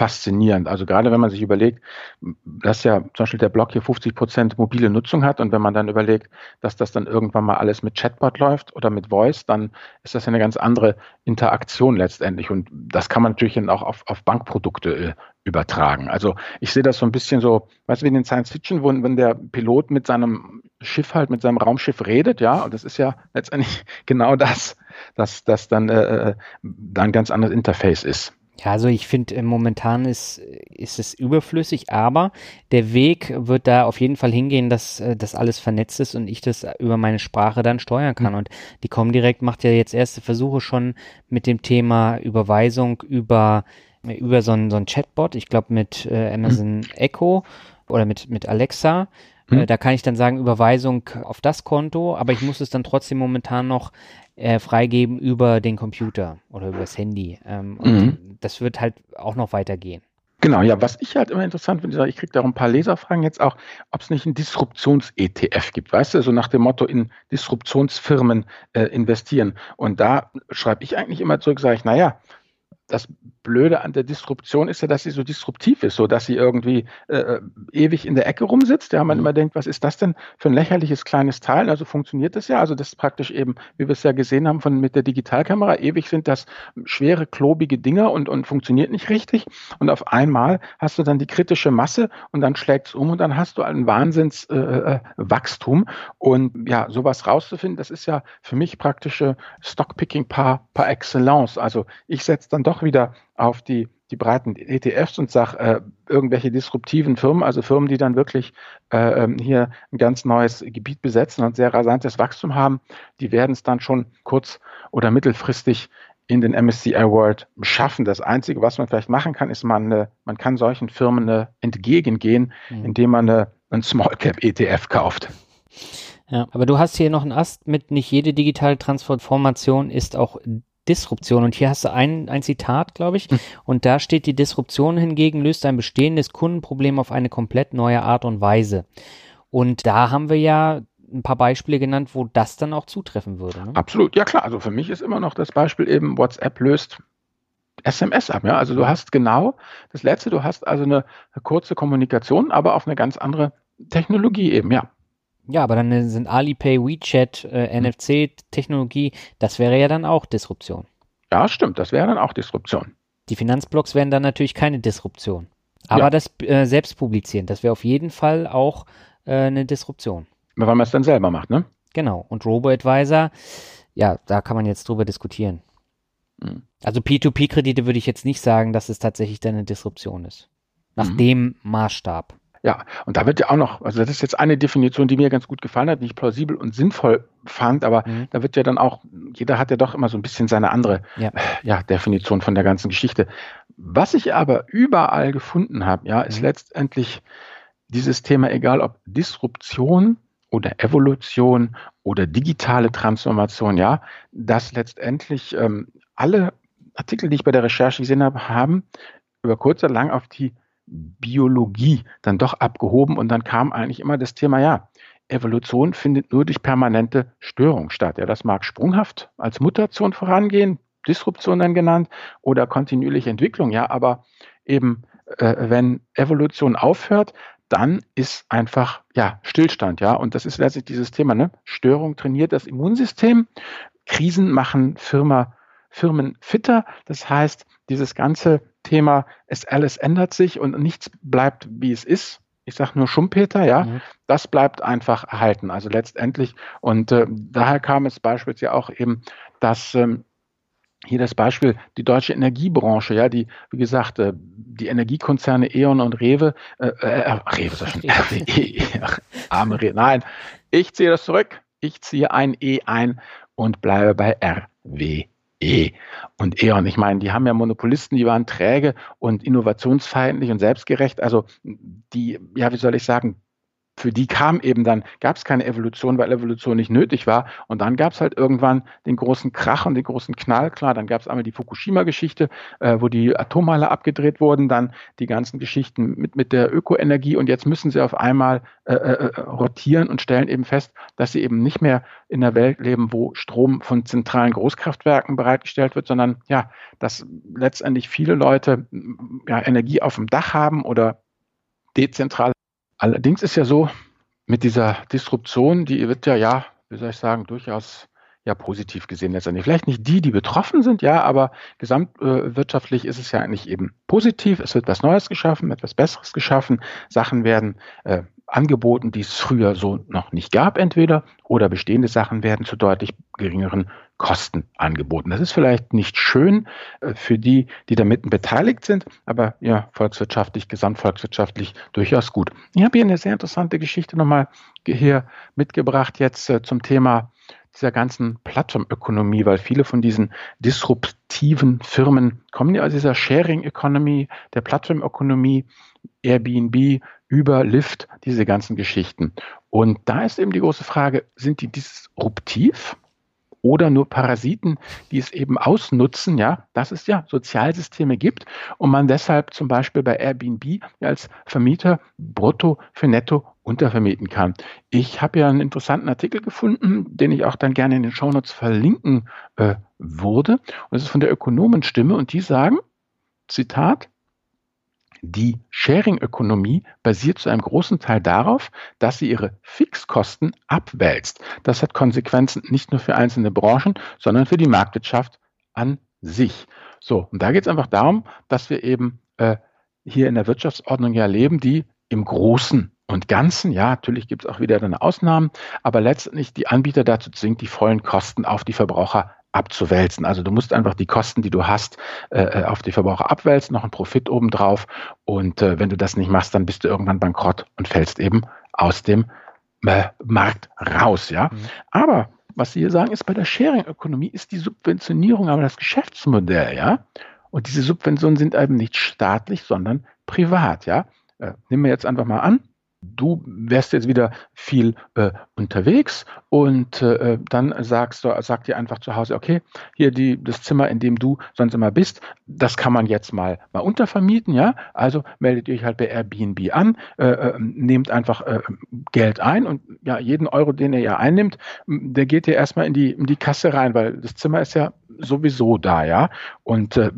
faszinierend. Also gerade wenn man sich überlegt, dass ja zum Beispiel der Blog hier 50 Prozent mobile Nutzung hat und wenn man dann überlegt, dass das dann irgendwann mal alles mit Chatbot läuft oder mit Voice, dann ist das ja eine ganz andere Interaktion letztendlich und das kann man natürlich dann auch auf, auf Bankprodukte äh, übertragen. Also ich sehe das so ein bisschen so, weißt du, wie in den Science Fiction, wo, wenn der Pilot mit seinem Schiff halt, mit seinem Raumschiff redet, ja, und das ist ja letztendlich genau das, dass das dann, äh, äh dann ein ganz anderes Interface ist. Ja, also ich finde, äh, momentan ist, ist es überflüssig, aber der Weg wird da auf jeden Fall hingehen, dass äh, das alles vernetzt ist und ich das über meine Sprache dann steuern kann. Mhm. Und die Comdirect macht ja jetzt erste Versuche schon mit dem Thema Überweisung über, über so ein, so ein Chatbot, ich glaube mit äh, Amazon mhm. Echo oder mit, mit Alexa. Äh, mhm. da kann ich dann sagen, Überweisung auf das Konto, aber ich muss es dann trotzdem momentan noch äh, freigeben über den Computer oder über das Handy. Ähm, und mhm. das wird halt auch noch weitergehen. Genau, ja, was ich halt immer interessant finde, ich kriege da auch ein paar Leserfragen jetzt auch, ob es nicht einen Disruptions-ETF gibt, weißt du, so nach dem Motto in Disruptionsfirmen äh, investieren. Und da schreibe ich eigentlich immer zurück, sage ich, naja, das Blöde an der Disruption ist ja, dass sie so disruptiv ist, so dass sie irgendwie äh, äh, ewig in der Ecke rumsitzt. Ja, man mhm. immer denkt, was ist das denn für ein lächerliches kleines Teil? Also funktioniert das ja. Also das ist praktisch eben, wie wir es ja gesehen haben von mit der Digitalkamera, ewig sind das schwere, klobige Dinger und, und funktioniert nicht richtig. Und auf einmal hast du dann die kritische Masse und dann schlägt es um und dann hast du ein Wahnsinnswachstum. Äh, äh und ja, sowas rauszufinden, das ist ja für mich praktische Stockpicking par, par excellence. Also ich setze dann doch wieder auf die, die breiten ETFs und sage, äh, irgendwelche disruptiven Firmen, also Firmen, die dann wirklich äh, ähm, hier ein ganz neues Gebiet besetzen und sehr rasantes Wachstum haben, die werden es dann schon kurz- oder mittelfristig in den MSCI World schaffen. Das Einzige, was man vielleicht machen kann, ist, man, äh, man kann solchen Firmen äh, entgegengehen, mhm. indem man eine, einen Small Cap ETF kauft. Ja, aber du hast hier noch einen Ast mit, nicht jede digitale Transformation ist auch Disruption. Und hier hast du ein, ein Zitat, glaube ich. Mhm. Und da steht, die Disruption hingegen löst ein bestehendes Kundenproblem auf eine komplett neue Art und Weise. Und da haben wir ja ein paar Beispiele genannt, wo das dann auch zutreffen würde. Ne? Absolut, ja klar. Also für mich ist immer noch das Beispiel eben, WhatsApp löst SMS ab. Ja? Also du hast genau das Letzte, du hast also eine, eine kurze Kommunikation, aber auf eine ganz andere Technologie eben, ja. Ja, aber dann sind Alipay, WeChat, äh, hm. NFC-Technologie, das wäre ja dann auch Disruption. Ja, stimmt, das wäre dann auch Disruption. Die Finanzblocks wären dann natürlich keine Disruption. Aber ja. das äh, Selbstpublizieren, das wäre auf jeden Fall auch äh, eine Disruption. Weil man es dann selber macht, ne? Genau. Und Robo-Advisor, ja, da kann man jetzt drüber diskutieren. Mhm. Also P2P-Kredite würde ich jetzt nicht sagen, dass es tatsächlich dann eine Disruption ist. Nach mhm. dem Maßstab. Ja, und da wird ja auch noch, also das ist jetzt eine Definition, die mir ganz gut gefallen hat, die ich plausibel und sinnvoll fand, aber mhm. da wird ja dann auch, jeder hat ja doch immer so ein bisschen seine andere ja. ja Definition von der ganzen Geschichte. Was ich aber überall gefunden habe, ja, ist mhm. letztendlich dieses Thema, egal ob Disruption oder Evolution oder digitale Transformation, ja, dass letztendlich ähm, alle Artikel, die ich bei der Recherche gesehen habe, haben über kurz oder lang auf die Biologie dann doch abgehoben und dann kam eigentlich immer das Thema, ja, Evolution findet nur durch permanente Störung statt. Ja, das mag sprunghaft als Mutation vorangehen, Disruption dann genannt, oder kontinuierliche Entwicklung, ja, aber eben, äh, wenn Evolution aufhört, dann ist einfach ja Stillstand, ja. Und das ist letztlich dieses Thema, ne? Störung trainiert das Immunsystem, Krisen machen Firma, Firmen fitter. Das heißt, dieses ganze Thema, es alles ändert sich und nichts bleibt, wie es ist. Ich sage nur Schumpeter, ja, mhm. das bleibt einfach erhalten. Also letztendlich, und äh, daher kam es beispielsweise auch eben, dass ähm, hier das Beispiel, die deutsche Energiebranche, ja, die, wie gesagt, äh, die Energiekonzerne E.ON und Rewe, äh, äh, Rewe ist ja schon, RWE, arme Rewe, nein, ich ziehe das zurück, ich ziehe ein E ein und bleibe bei RWE. E und E.ON. Ich meine, die haben ja Monopolisten, die waren träge und innovationsfeindlich und selbstgerecht. Also die, ja, wie soll ich sagen, für die kam eben dann, gab es keine Evolution, weil Evolution nicht nötig war. Und dann gab es halt irgendwann den großen Krach und den großen Knall. Klar, dann gab es einmal die Fukushima-Geschichte, äh, wo die Atomhalle abgedreht wurden, dann die ganzen Geschichten mit, mit der Ökoenergie. Und jetzt müssen sie auf einmal äh, äh, äh, rotieren und stellen eben fest, dass sie eben nicht mehr in einer Welt leben, wo Strom von zentralen Großkraftwerken bereitgestellt wird, sondern ja, dass letztendlich viele Leute ja, Energie auf dem Dach haben oder dezentral Allerdings ist ja so, mit dieser Disruption, die wird ja, ja, wie soll ich sagen, durchaus ja positiv gesehen letztendlich. Vielleicht nicht die, die betroffen sind, ja, aber gesamtwirtschaftlich äh, ist es ja eigentlich eben positiv. Es wird was Neues geschaffen, etwas Besseres geschaffen. Sachen werden äh, angeboten, die es früher so noch nicht gab, entweder, oder bestehende Sachen werden zu deutlich geringeren Kosten angeboten. Das ist vielleicht nicht schön äh, für die, die da mitten beteiligt sind, aber ja, volkswirtschaftlich, gesamtvolkswirtschaftlich durchaus gut. Ich habe hier eine sehr interessante Geschichte nochmal hier mitgebracht jetzt äh, zum Thema dieser ganzen Plattformökonomie, weil viele von diesen disruptiven Firmen kommen ja aus dieser Sharing Economy, der Plattformökonomie, Airbnb, Uber, Lyft, diese ganzen Geschichten. Und da ist eben die große Frage, sind die disruptiv? Oder nur Parasiten, die es eben ausnutzen, ja, dass es ja Sozialsysteme gibt und man deshalb zum Beispiel bei Airbnb als Vermieter brutto für netto untervermieten kann. Ich habe ja einen interessanten Artikel gefunden, den ich auch dann gerne in den Shownotes verlinken äh, würde. Und das ist von der Ökonomenstimme und die sagen, Zitat, die Sharing-Ökonomie basiert zu einem großen Teil darauf, dass sie ihre Fixkosten abwälzt. Das hat Konsequenzen nicht nur für einzelne Branchen, sondern für die Marktwirtschaft an sich. So, und da geht es einfach darum, dass wir eben äh, hier in der Wirtschaftsordnung ja leben, die im Großen und Ganzen, ja, natürlich gibt es auch wieder eine Ausnahmen, aber letztendlich die Anbieter dazu zwingt, die vollen Kosten auf die Verbraucher abzuwälzen. Also du musst einfach die Kosten, die du hast, äh, äh auf die Verbraucher abwälzen, noch einen Profit obendrauf. Und äh, wenn du das nicht machst, dann bist du irgendwann bankrott und fällst eben aus dem äh, Markt raus. Ja, mhm. aber was Sie hier sagen, ist bei der Sharing-Ökonomie ist die Subventionierung aber das Geschäftsmodell. Ja, und diese Subventionen sind eben nicht staatlich, sondern privat. Ja, äh, nehmen wir jetzt einfach mal an, du wärst jetzt wieder viel äh, unterwegs und äh, dann sagst du, sagt dir einfach zu Hause, okay, hier die, das Zimmer, in dem du sonst immer bist, das kann man jetzt mal, mal untervermieten, ja. Also meldet ihr euch halt bei Airbnb an, äh, äh, nehmt einfach äh, Geld ein und ja, jeden Euro, den ihr ja einnimmt, der geht dir erstmal in die, in die Kasse rein, weil das Zimmer ist ja sowieso da, ja. Und äh,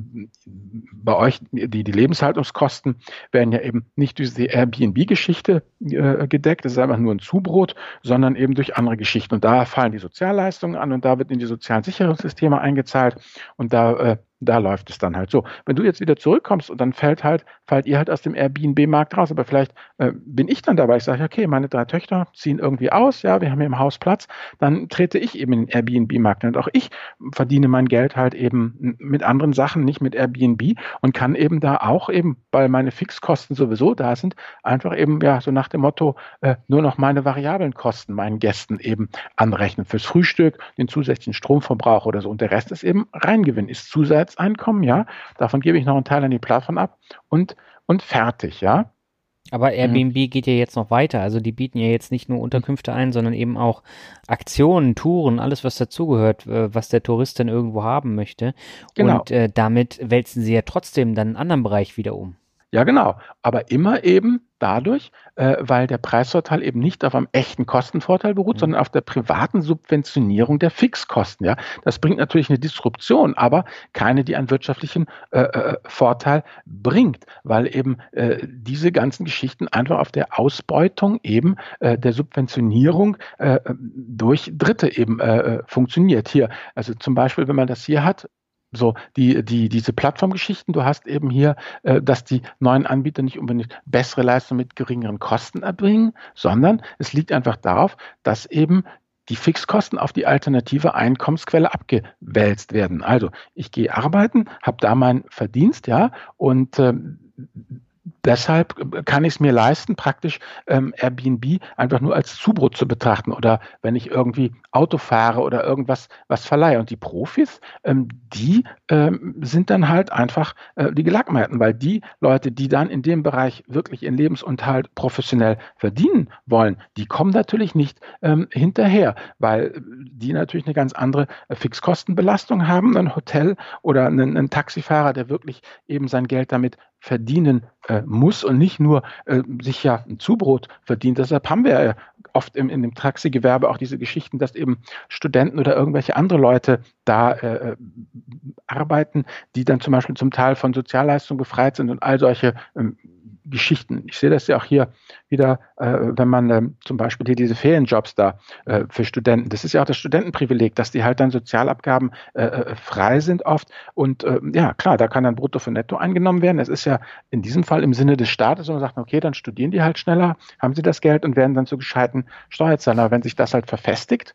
bei euch, die, die Lebenshaltungskosten werden ja eben nicht durch die Airbnb-Geschichte äh, gedeckt, das ist einfach nur ein Zubrot, sondern eben durch andere Geschichten. Und da fallen die Sozialleistungen an und da wird in die sozialen Sicherungssysteme eingezahlt. Und da äh, da läuft es dann halt so. Wenn du jetzt wieder zurückkommst und dann fällt halt, fallt ihr halt aus dem Airbnb-Markt raus, aber vielleicht äh, bin ich dann dabei, ich sage, okay, meine drei Töchter ziehen irgendwie aus, ja, wir haben hier im Haus Platz, dann trete ich eben in den Airbnb-Markt. Und auch ich verdiene mein Geld halt eben mit anderen Sachen, nicht mit Airbnb. Und kann eben da auch eben, weil meine Fixkosten sowieso da sind, einfach eben ja so nach dem Motto äh, nur noch meine variablen Kosten meinen Gästen eben anrechnen. Fürs Frühstück, den zusätzlichen Stromverbrauch oder so. Und der Rest ist eben Reingewinn, ist Zusatzeinkommen, ja, davon gebe ich noch einen Teil an die Plattform ab und und fertig, ja. Aber mhm. Airbnb mhm. geht ja jetzt noch weiter. Also die bieten ja jetzt nicht nur Unterkünfte ein, sondern eben auch Aktionen, Touren, alles, was dazugehört, äh, was der Tourist dann irgendwo haben möchte. Genau. Und äh, damit wälzen sie ja trotzdem dann einen anderen Bereich wieder um. Ja, genau. Aber immer eben dadurch, äh, weil der Preisvorteil eben nicht auf einem echten Kostenvorteil beruht, mhm. sondern auf der privaten Subventionierung der Fixkosten. Ja, das bringt natürlich eine Disruption, aber keine, die einen wirtschaftlichen äh, äh, Vorteil bringt, weil eben äh, diese ganzen Geschichten einfach auf der Ausbeutung eben äh, der Subventionierung äh, durch Dritte eben funktioniert. Hier, also zum Beispiel, wenn man das hier hat, so, die, die, diese Plattformgeschichten, du hast eben hier, äh, dass die neuen Anbieter nicht unbedingt bessere Leistungen mit geringeren Kosten erbringen, sondern es liegt einfach darauf, dass eben die Fixkosten auf die alternative Einkommensquelle abgewälzt werden. Also ich gehe arbeiten, habe da meinen Verdienst, ja, und äh, deshalb kann ich es mir leisten, praktisch ähm, Airbnb einfach nur als Zubrot zu betrachten oder wenn ich irgendwie Auto fahre oder irgendwas was verleihe. Und die Profis, ähm, die ähm, sind dann halt einfach äh, die Gelackmeiten, weil die Leute, die dann in dem Bereich wirklich ihren Lebensunterhalt professionell verdienen wollen, die kommen natürlich nicht ähm, hinterher, weil die natürlich eine ganz andere äh, Fixkostenbelastung haben. Ein Hotel oder ein, ein Taxifahrer, der wirklich eben sein Geld damit verdienen äh, muss und nicht nur äh, sich ja ein Zubrot verdient. Deshalb haben wir ja oft im, in dem Taxigewerbe auch diese Geschichten, dass eben Studenten oder irgendwelche andere Leute da äh, arbeiten, die dann zum Beispiel zum Teil von Sozialleistungen befreit sind und all solche ähm, Geschichten. Ich sehe das ja auch hier wieder, äh, wenn man äh, zum Beispiel hier diese Ferienjobs da äh, für Studenten, das ist ja auch das Studentenprivileg, dass die halt dann Sozialabgaben äh, äh, frei sind oft. Und äh, ja, klar, da kann dann Brutto für Netto eingenommen werden. Es ist ja in diesem Fall im Sinne des Staates und man sagt, okay, dann studieren die halt schneller, haben sie das Geld und werden dann zu gescheiten Steuerzahlern. Wenn sich das halt verfestigt,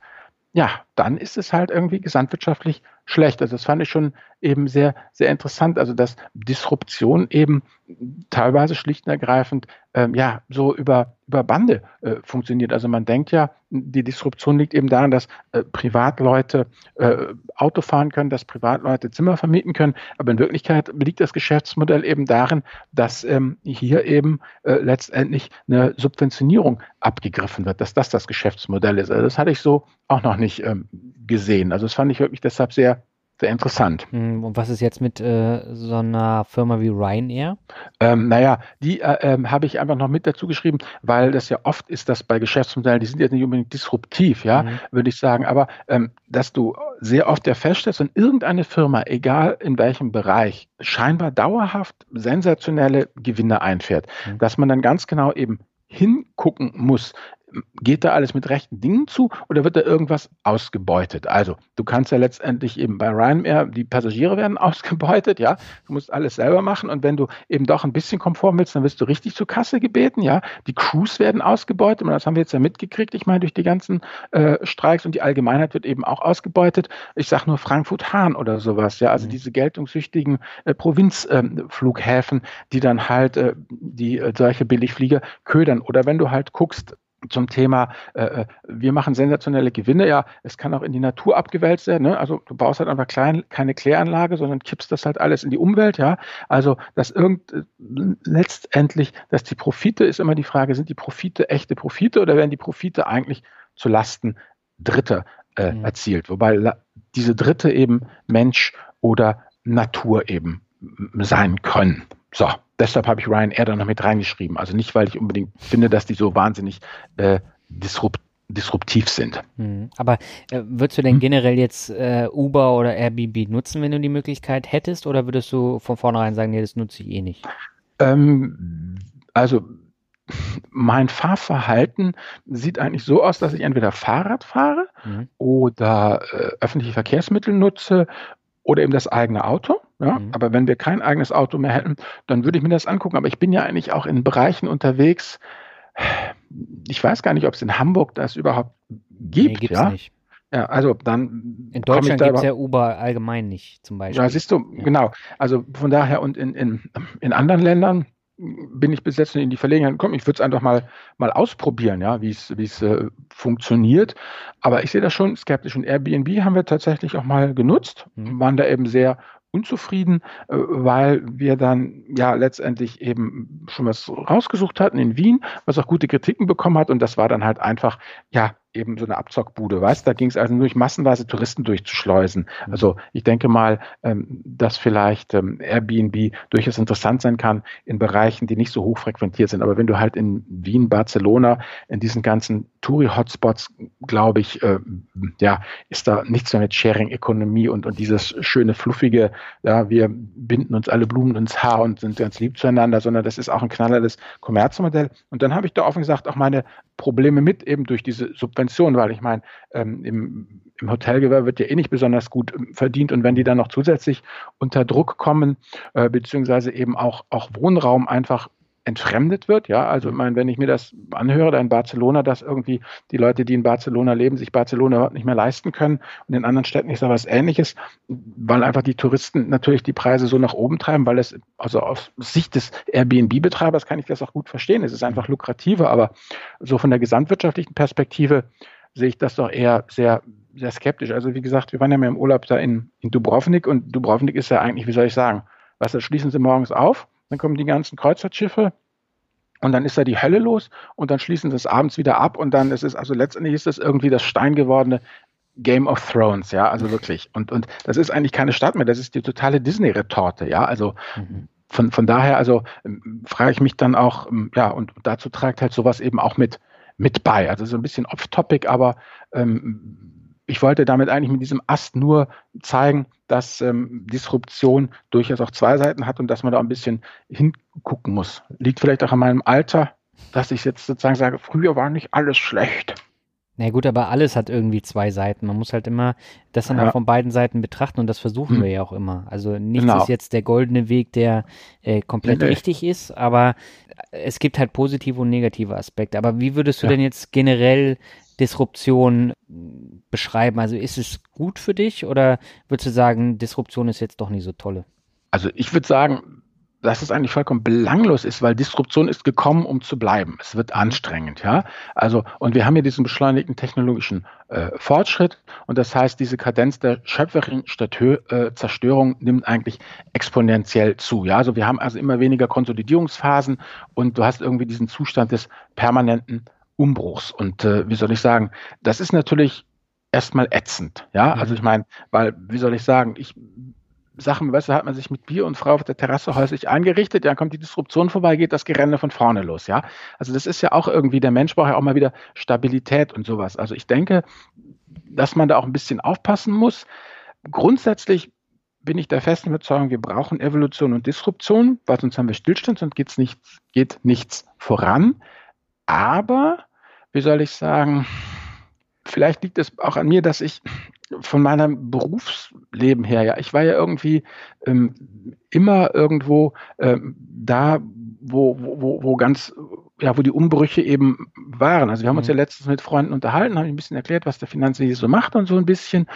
ja, dann ist es halt irgendwie gesamtwirtschaftlich schlecht. Also das fand ich schon eben sehr, sehr interessant. Also dass Disruption eben teilweise schlicht und ergreifend ähm, ja so über, über Bande äh, funktioniert. Also man denkt ja, die Disruption liegt eben daran, dass äh, Privatleute äh, Auto fahren können, dass Privatleute Zimmer vermieten können. Aber in Wirklichkeit liegt das Geschäftsmodell eben darin, dass ähm, hier eben äh, letztendlich eine Subventionierung abgegriffen wird, dass das das Geschäftsmodell ist. Also das hatte ich so auch noch nicht ähm, gesehen. Also das fand ich wirklich deshalb sehr sehr interessant. Hm, und was ist jetzt mit äh, so einer Firma wie Ryanair? Ähm, naja, die äh, ähm, habe ich einfach noch mit dazu geschrieben, weil das ja oft ist, dass bei Geschäftsmodellen, die sind jetzt nicht unbedingt disruptiv, ja, mhm. würde ich sagen, aber ähm, dass du sehr oft ja feststellst, wenn irgendeine Firma, egal in welchem Bereich, scheinbar dauerhaft sensationelle Gewinne einfährt, mhm. dass man dann ganz genau eben hingucken muss, geht da alles mit rechten Dingen zu oder wird da irgendwas ausgebeutet? Also, du kannst ja letztendlich eben bei Ryanair, die Passagiere werden ausgebeutet, ja, du musst alles selber machen und wenn du eben doch ein bisschen Komfort willst, dann wirst du richtig zur Kasse gebeten, ja, die Crews werden ausgebeutet und das haben wir jetzt ja mitgekriegt, ich meine, durch die ganzen äh, Streiks und die Allgemeinheit wird eben auch ausgebeutet. Ich sage nur Frankfurt-Hahn oder sowas, ja, also mhm. diese geltungssüchtigen äh, Provinzflughäfen, äh, die dann halt äh, die äh, solche Billigflieger ködern oder wenn du halt guckst, zum Thema, äh, äh, wir machen sensationelle Gewinne. Ja, es kann auch in die Natur abgewälzt werden. Ne? Also du baust halt einfach klein, keine Kläranlage, sondern kippst das halt alles in die Umwelt. Ja, also dass irgend äh, letztendlich, dass die Profite ist immer die Frage, sind die Profite echte Profite oder werden die Profite eigentlich zu Lasten Dritter äh, mhm. erzielt? Wobei diese Dritte eben Mensch oder Natur eben sein können. So, deshalb habe ich Ryanair da noch mit reingeschrieben. Also nicht, weil ich unbedingt finde, dass die so wahnsinnig äh, disrupt, disruptiv sind. Hm. Aber äh, würdest du denn hm. generell jetzt äh, Uber oder Airbnb nutzen, wenn du die Möglichkeit hättest? Oder würdest du von vornherein sagen, nee, das nutze ich eh nicht? Ähm, also mein Fahrverhalten sieht eigentlich so aus, dass ich entweder Fahrrad fahre mhm. oder äh, öffentliche Verkehrsmittel nutze oder eben das eigene Auto. Ja, mhm. aber wenn wir kein eigenes Auto mehr hätten, dann würde ich mir das angucken. Aber ich bin ja eigentlich auch in Bereichen unterwegs. Ich weiß gar nicht, ob es in Hamburg das überhaupt gibt. Nee, gibt's ja? nicht. Ja, also dann. In Deutschland gibt es ja Uber allgemein nicht, zum Beispiel. Ja, siehst du, ja. genau. Also von daher und in, in, in anderen Ländern bin ich bis jetzt in die Verlegenheit gekommen. Ich würde es einfach mal, mal ausprobieren, ja, wie es, wie es äh, funktioniert. Aber ich sehe das schon skeptisch. Und Airbnb haben wir tatsächlich auch mal genutzt, mhm. waren da eben sehr unzufrieden, äh, weil wir dann ja letztendlich eben schon was rausgesucht hatten in Wien, was auch gute Kritiken bekommen hat. Und das war dann halt einfach, ja, eben so eine Abzockbude, weißt Da ging es also nur durch massenweise Touristen durchzuschleusen. Mhm. Also ich denke mal, ähm, dass vielleicht ähm, Airbnb durchaus interessant sein kann in Bereichen, die nicht so hoch frequentiert sind. Aber wenn du halt in Wien, Barcelona, in diesen ganzen Touri-Hotspots, glaube ich, äh, ja, ist da nichts mehr mit Sharing-Ökonomie und, und dieses schöne, fluffige, ja, wir binden uns alle Blumen ins Haar und sind ganz lieb zueinander, sondern das ist auch ein knallertes Kommerzmodell. Und dann habe ich da offen gesagt auch meine Probleme mit, eben durch diese Subvention, weil ich meine, ähm, im, im Hotelgewerbe wird ja eh nicht besonders gut ähm, verdient und wenn die dann noch zusätzlich unter Druck kommen, äh, beziehungsweise eben auch, auch Wohnraum einfach entfremdet wird. Ja, also ich meine, wenn ich mir das anhöre, da in Barcelona, dass irgendwie die Leute, die in Barcelona leben, sich Barcelona überhaupt nicht mehr leisten können und in anderen Städten ist da was ähnliches, weil einfach die Touristen natürlich die Preise so nach oben treiben, weil es, also aus Sicht des Airbnb-Betreibers kann ich das auch gut verstehen. Es ist einfach lukrativer, aber so von der gesamtwirtschaftlichen Perspektive sehe ich das doch eher sehr sehr skeptisch. Also wie gesagt, wir waren ja mal im Urlaub da in, in Dubrovnik und Dubrovnik ist ja eigentlich, wie soll ich sagen, was, da schließen sie morgens auf dann kommen die ganzen Kreuzfahrtschiffe und dann ist da die Hölle los und dann schließen sie es abends wieder ab und dann ist es, also letztendlich ist das irgendwie das steingewordene Game of Thrones, ja, also wirklich. Und, und das ist eigentlich keine Stadt mehr, das ist die totale Disney-Retorte, ja, also mhm. von, von daher, also ähm, frage ich mich dann auch, ähm, ja, und dazu tragt halt sowas eben auch mit, mit bei. Also so ein bisschen off-topic, aber ähm, ich wollte damit eigentlich mit diesem Ast nur zeigen, dass ähm, Disruption durchaus auch zwei Seiten hat und dass man da ein bisschen hingucken muss. Liegt vielleicht auch an meinem Alter, dass ich jetzt sozusagen sage, früher war nicht alles schlecht. Na gut, aber alles hat irgendwie zwei Seiten. Man muss halt immer das dann ja. auch von beiden Seiten betrachten und das versuchen hm. wir ja auch immer. Also nichts genau. ist jetzt der goldene Weg, der äh, komplett nee, richtig ist, aber es gibt halt positive und negative Aspekte. Aber wie würdest du ja. denn jetzt generell Disruption beschreiben? Also ist es gut für dich oder würdest du sagen, Disruption ist jetzt doch nicht so tolle? Also ich würde sagen, dass es eigentlich vollkommen belanglos ist, weil Disruption ist gekommen, um zu bleiben. Es wird anstrengend, ja. Also, und wir haben hier diesen beschleunigten technologischen äh, Fortschritt und das heißt, diese Kadenz der schöpferischen äh, Zerstörung nimmt eigentlich exponentiell zu, ja. Also wir haben also immer weniger Konsolidierungsphasen und du hast irgendwie diesen Zustand des permanenten Umbruchs. Und äh, wie soll ich sagen, das ist natürlich erstmal ätzend. Ja, mhm. also ich meine, weil, wie soll ich sagen, ich Sachen, weißt du, hat man sich mit Bier und Frau auf der Terrasse häuslich eingerichtet, dann kommt die Disruption vorbei, geht das Gerände von vorne los, ja. Also das ist ja auch irgendwie, der Mensch braucht ja auch mal wieder Stabilität und sowas. Also ich denke, dass man da auch ein bisschen aufpassen muss. Grundsätzlich bin ich der festen Überzeugung, wir brauchen Evolution und Disruption, weil sonst haben wir Stillstand und geht's nichts, geht nichts voran. Aber wie soll ich sagen, vielleicht liegt es auch an mir, dass ich von meinem Berufsleben her, ja, ich war ja irgendwie ähm, immer irgendwo ähm, da, wo, wo, wo ganz, ja, wo die Umbrüche eben waren. Also wir haben mhm. uns ja letztens mit Freunden unterhalten, haben ein bisschen erklärt, was der Finanzwesen so macht und so ein bisschen.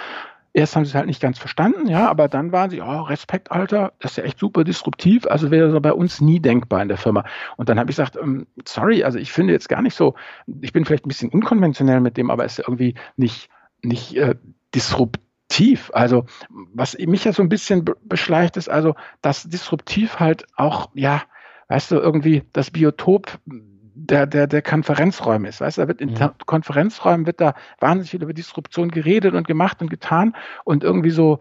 Erst haben sie es halt nicht ganz verstanden, ja, aber dann waren sie, oh, Respekt, Alter, das ist ja echt super disruptiv, also wäre so bei uns nie denkbar in der Firma. Und dann habe ich gesagt, ähm, sorry, also ich finde jetzt gar nicht so, ich bin vielleicht ein bisschen unkonventionell mit dem, aber es ist irgendwie nicht, nicht äh, disruptiv. Also was mich ja so ein bisschen beschleicht, ist also, dass disruptiv halt auch, ja, weißt du, irgendwie das Biotop der, der, der Konferenzräume ist. Weißt du, da wird in ja. Konferenzräumen wird da wahnsinnig viel über Disruption geredet und gemacht und getan und irgendwie so,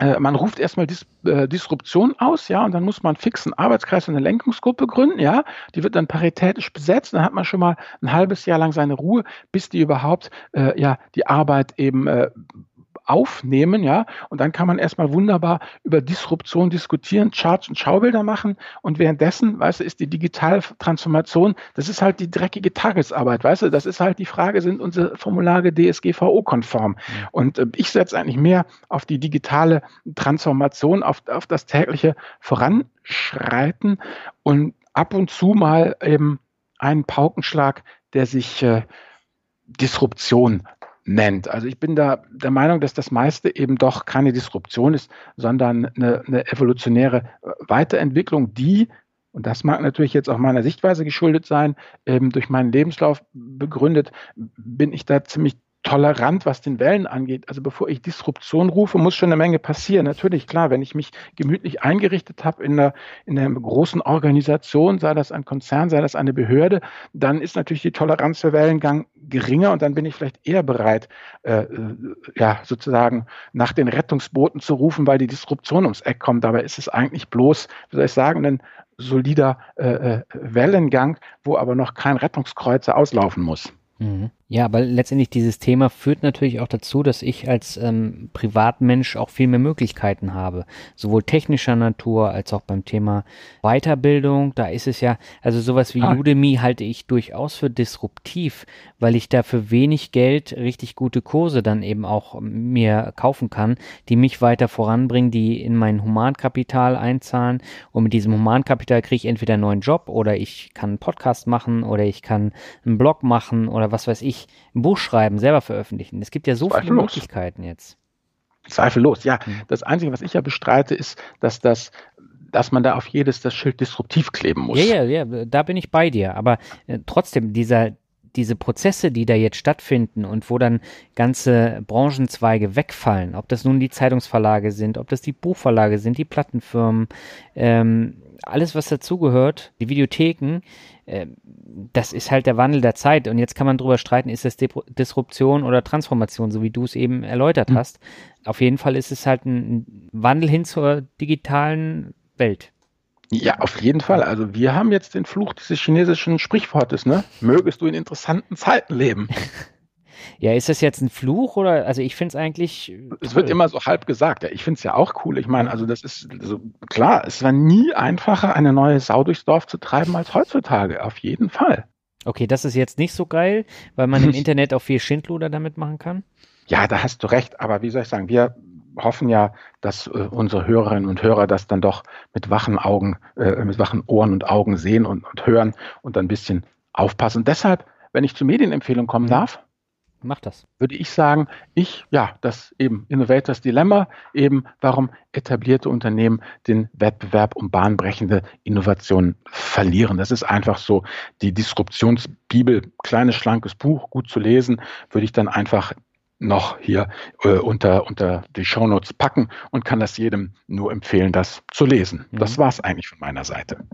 äh, man ruft erstmal Dis, äh, Disruption aus, ja, und dann muss man einen fixen Arbeitskreis und eine Lenkungsgruppe gründen, ja, die wird dann paritätisch besetzt, dann hat man schon mal ein halbes Jahr lang seine Ruhe, bis die überhaupt, äh, ja, die Arbeit eben äh, aufnehmen, ja, und dann kann man erstmal wunderbar über Disruption diskutieren, Charts und Schaubilder machen und währenddessen, weißt du, ist die Digitaltransformation, das ist halt die dreckige Tagesarbeit, weißt du, das ist halt die Frage, sind unsere Formulare DSGVO-konform? Mhm. Und äh, ich setze eigentlich mehr auf die digitale Transformation, auf, auf das tägliche Voranschreiten und ab und zu mal eben einen Paukenschlag, der sich äh, Disruption nennt. Also ich bin da der Meinung, dass das meiste eben doch keine Disruption ist, sondern eine, eine evolutionäre Weiterentwicklung, die und das mag natürlich jetzt auch meiner Sichtweise geschuldet sein, eben durch meinen Lebenslauf begründet, bin ich da ziemlich tolerant, was den Wellen angeht. Also bevor ich Disruption rufe, muss schon eine Menge passieren. Natürlich, klar, wenn ich mich gemütlich eingerichtet habe in einer, in einer großen Organisation, sei das ein Konzern, sei das eine Behörde, dann ist natürlich die Toleranz für Wellengang geringer und dann bin ich vielleicht eher bereit, äh, äh, ja, sozusagen nach den Rettungsbooten zu rufen, weil die Disruption ums Eck kommt. Dabei ist es eigentlich bloß, wie soll ich sagen, ein solider äh, äh Wellengang, wo aber noch kein Rettungskreuzer auslaufen muss. Mhm. Ja, aber letztendlich dieses Thema führt natürlich auch dazu, dass ich als ähm, Privatmensch auch viel mehr Möglichkeiten habe, sowohl technischer Natur als auch beim Thema Weiterbildung. Da ist es ja, also sowas wie ah. Udemy halte ich durchaus für disruptiv, weil ich da für wenig Geld richtig gute Kurse dann eben auch mir kaufen kann, die mich weiter voranbringen, die in mein Humankapital einzahlen. Und mit diesem Humankapital kriege ich entweder einen neuen Job oder ich kann einen Podcast machen oder ich kann einen Blog machen oder was weiß ich ich ein Buch schreiben, selber veröffentlichen. Es gibt ja so viele Möglichkeiten jetzt. Zweifellos, ja. Mhm. Das Einzige, was ich ja bestreite, ist, dass das dass man da auf jedes das Schild disruptiv kleben muss. Ja, ja, ja, da bin ich bei dir. Aber äh, trotzdem, dieser, diese Prozesse, die da jetzt stattfinden und wo dann ganze Branchenzweige wegfallen, ob das nun die Zeitungsverlage sind, ob das die Buchverlage sind, die Plattenfirmen, ähm, alles, was dazugehört, die Videotheken, äh, das ist halt der Wandel der Zeit. Und jetzt kann man drüber streiten, ist das Disruption oder Transformation, so wie du es eben erläutert mhm. hast. Auf jeden Fall ist es halt ein Wandel hin zur digitalen Welt. Ja, auf jeden Fall. Also wir haben jetzt den Fluch dieses chinesischen Sprichwortes, ne? Mögest du in interessanten Zeiten leben. Ja, ist das jetzt ein Fluch oder? Also ich finde es eigentlich. Es wird immer so halb gesagt. Ja, ich finde es ja auch cool. Ich meine, also das ist also klar, es war nie einfacher, eine neue Sau durchs Dorf zu treiben als heutzutage. Auf jeden Fall. Okay, das ist jetzt nicht so geil, weil man im Internet auch viel Schindluder damit machen kann. Ja, da hast du recht. Aber wie soll ich sagen, wir hoffen ja, dass äh, unsere Hörerinnen und Hörer das dann doch mit wachen Augen, äh, mit wachen Ohren und Augen sehen und, und hören und dann ein bisschen aufpassen. Und deshalb, wenn ich zur Medienempfehlung kommen mhm. darf, Mach das. Würde ich sagen, ich, ja, das eben Innovators Dilemma, eben warum etablierte Unternehmen den Wettbewerb um bahnbrechende Innovationen verlieren. Das ist einfach so die Disruptionsbibel, kleines, schlankes Buch, gut zu lesen, würde ich dann einfach noch hier äh, unter, unter die Shownotes packen und kann das jedem nur empfehlen, das zu lesen. Mhm. Das war es eigentlich von meiner Seite.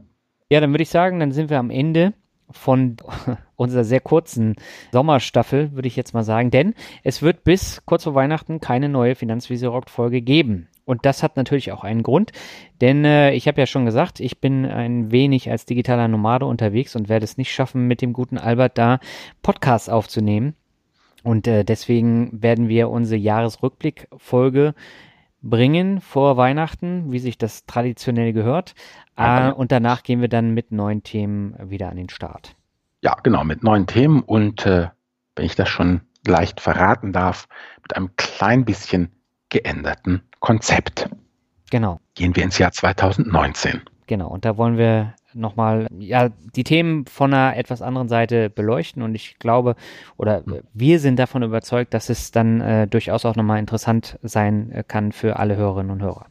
Ja, dann würde ich sagen, dann sind wir am Ende von unserer sehr kurzen Sommerstaffel, würde ich jetzt mal sagen. Denn es wird bis kurz vor Weihnachten keine neue Finanzvisier-Folge geben. Und das hat natürlich auch einen Grund, denn äh, ich habe ja schon gesagt, ich bin ein wenig als digitaler Nomade unterwegs und werde es nicht schaffen, mit dem guten Albert da Podcasts aufzunehmen. Und äh, deswegen werden wir unsere Jahresrückblick-Folge bringen vor Weihnachten, wie sich das traditionell gehört. Äh, und danach gehen wir dann mit neuen Themen wieder an den Start. Ja, genau, mit neuen Themen und äh, wenn ich das schon leicht verraten darf, mit einem klein bisschen geänderten Konzept. Genau. Gehen wir ins Jahr 2019. Genau, und da wollen wir nochmal ja, die Themen von einer etwas anderen Seite beleuchten und ich glaube oder hm. wir sind davon überzeugt, dass es dann äh, durchaus auch nochmal interessant sein äh, kann für alle Hörerinnen und Hörer.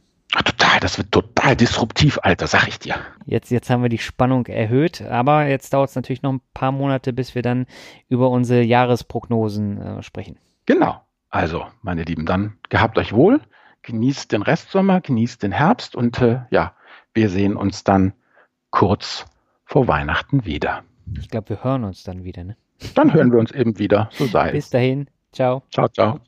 Total, das wird total disruptiv, Alter, sag ich dir. Jetzt, jetzt haben wir die Spannung erhöht, aber jetzt dauert es natürlich noch ein paar Monate, bis wir dann über unsere Jahresprognosen äh, sprechen. Genau. Also, meine Lieben, dann gehabt euch wohl, genießt den Restsommer, genießt den Herbst und äh, ja, wir sehen uns dann kurz vor Weihnachten wieder. Ich glaube, wir hören uns dann wieder, ne? Dann hören wir uns eben wieder, so sei Bis dahin, ciao. Ciao, ciao.